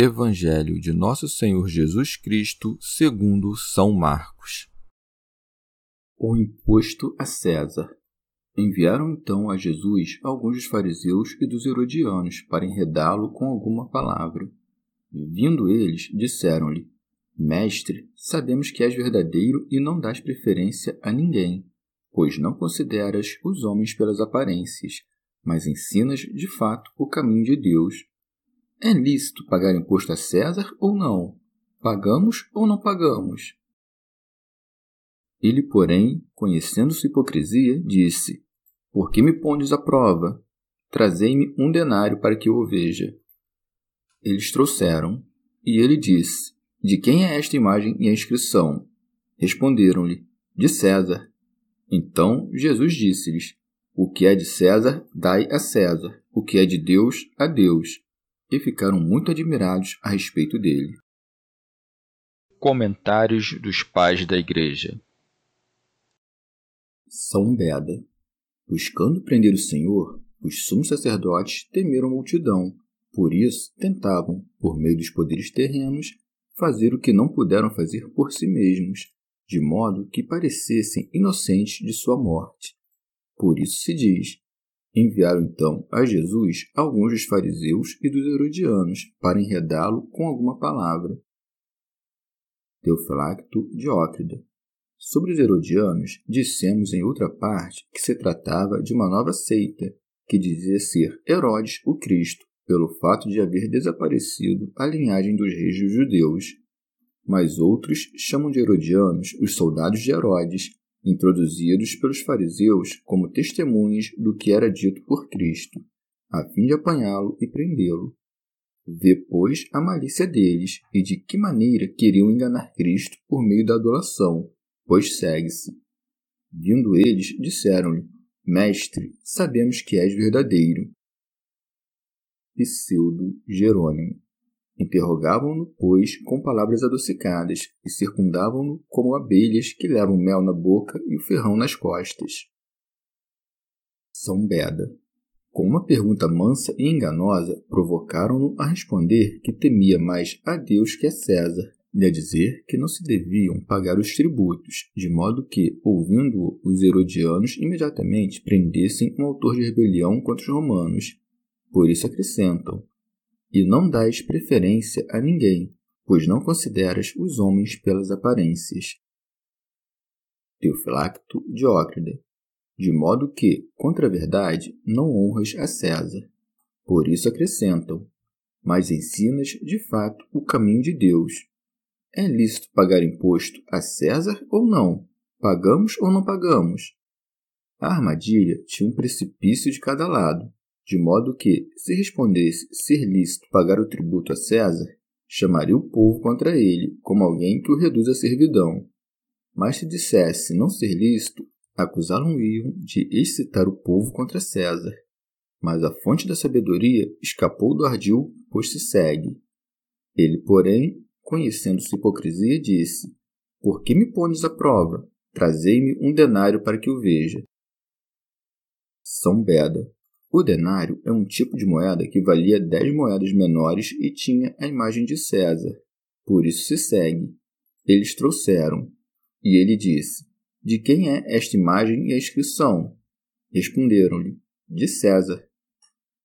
Evangelho de Nosso Senhor Jesus Cristo, segundo São Marcos. O imposto a César. Enviaram então a Jesus alguns dos fariseus e dos herodianos para enredá-lo com alguma palavra. Vindo eles, disseram-lhe: Mestre, sabemos que és verdadeiro e não dás preferência a ninguém, pois não consideras os homens pelas aparências, mas ensinas de fato o caminho de Deus é lícito pagar imposto a César ou não? Pagamos ou não pagamos? Ele, porém, conhecendo sua hipocrisia, disse: Por que me pondes à prova? Trazei-me um denário para que eu o veja. Eles trouxeram, e ele disse: De quem é esta imagem e a inscrição? Responderam-lhe: De César. Então Jesus disse-lhes: O que é de César, dai a César, o que é de Deus, a Deus e ficaram muito admirados a respeito dele. Comentários dos Pais da Igreja São Beda Buscando prender o Senhor, os sumos sacerdotes temeram a multidão, por isso tentavam, por meio dos poderes terrenos, fazer o que não puderam fazer por si mesmos, de modo que parecessem inocentes de sua morte. Por isso se diz: Enviaram então a Jesus alguns dos fariseus e dos herodianos para enredá-lo com alguma palavra. Teofilacto Diócrida. Sobre os herodianos, dissemos em outra parte que se tratava de uma nova seita, que dizia ser Herodes o Cristo, pelo fato de haver desaparecido a linhagem dos reis judeus. Mas outros chamam de herodianos os soldados de Herodes, introduzidos pelos fariseus como testemunhas do que era dito por Cristo, a fim de apanhá-lo e prendê-lo. Vê, pois, a malícia deles e de que maneira queriam enganar Cristo por meio da adulação, pois segue-se. Vindo eles, disseram-lhe: Mestre, sabemos que és verdadeiro. Pseudo Jerônimo Interrogavam-no, pois, com palavras adocicadas, e circundavam-no como abelhas que levam mel na boca e o ferrão nas costas. São Beda. Com uma pergunta mansa e enganosa, provocaram-no a responder que temia mais a Deus que a César, e a dizer que não se deviam pagar os tributos, de modo que, ouvindo-o, os herodianos imediatamente prendessem um autor de rebelião contra os romanos. Por isso acrescentam: e não dás preferência a ninguém, pois não consideras os homens pelas aparências. Teofilacto Diócrida, de modo que, contra a verdade, não honras a César. Por isso acrescentam, mas ensinas de fato o caminho de Deus. É lícito pagar imposto a César ou não? Pagamos ou não pagamos? A armadilha tinha um precipício de cada lado de modo que, se respondesse ser lícito pagar o tributo a César, chamaria o povo contra ele, como alguém que o reduz à servidão. Mas se dissesse não ser lícito, acusá-lo-iam de excitar o povo contra César. Mas a fonte da sabedoria escapou do ardil, pois se segue. Ele, porém, conhecendo sua hipocrisia, disse: Por que me pones à prova? Trazei-me um denário para que o veja. São Beda o denário é um tipo de moeda que valia dez moedas menores e tinha a imagem de César. Por isso se segue. Eles trouxeram. E ele disse: De quem é esta imagem e a inscrição? Responderam-lhe: De César.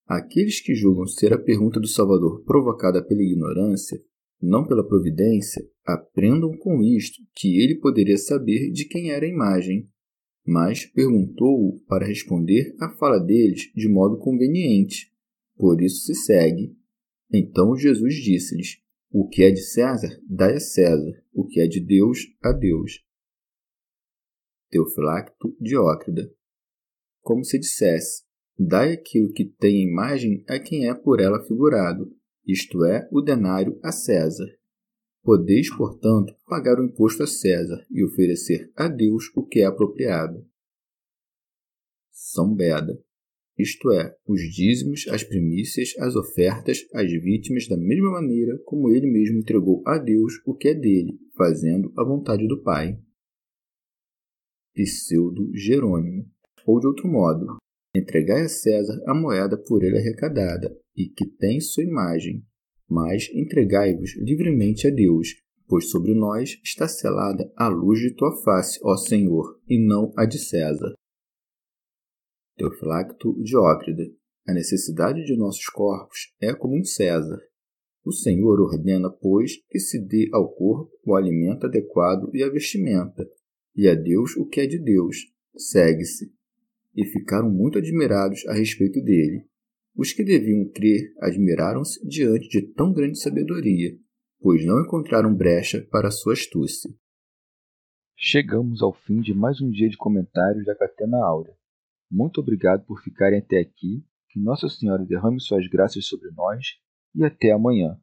Aqueles que julgam ser a pergunta do Salvador provocada pela ignorância, não pela providência, aprendam com isto que ele poderia saber de quem era a imagem, mas perguntou-o para responder à fala deles de modo conveniente. Por isso se segue. Então Jesus disse-lhes: O que é de César, dai a César, o que é de Deus, a Deus. Teofilacto Diócrida. Como se dissesse: Dai aquilo que tem imagem a quem é por ela figurado, isto é, o denário a César. Podeis, portanto, pagar o imposto a César e oferecer a Deus o que é apropriado. São Beda, isto é, os dízimos, as primícias, as ofertas, as vítimas, da mesma maneira como ele mesmo entregou a Deus o que é dele, fazendo a vontade do Pai. Pseudo Jerônimo, ou de outro modo, entregai a César a moeda por ele arrecadada, e que tem sua imagem, mas entregai-vos livremente a Deus, pois sobre nós está selada a luz de tua face, ó Senhor, e não a de César. Teofilacto Diócrida. A necessidade de nossos corpos é como um César. O Senhor ordena, pois, que se dê ao corpo o alimento adequado e a vestimenta, e a Deus o que é de Deus, segue-se. E ficaram muito admirados a respeito dele. Os que deviam crer admiraram-se diante de tão grande sabedoria, pois não encontraram brecha para sua astúcia. Chegamos ao fim de mais um dia de comentários da Catena Áurea. Muito obrigado por ficarem até aqui, que Nossa Senhora derrame suas graças sobre nós e até amanhã.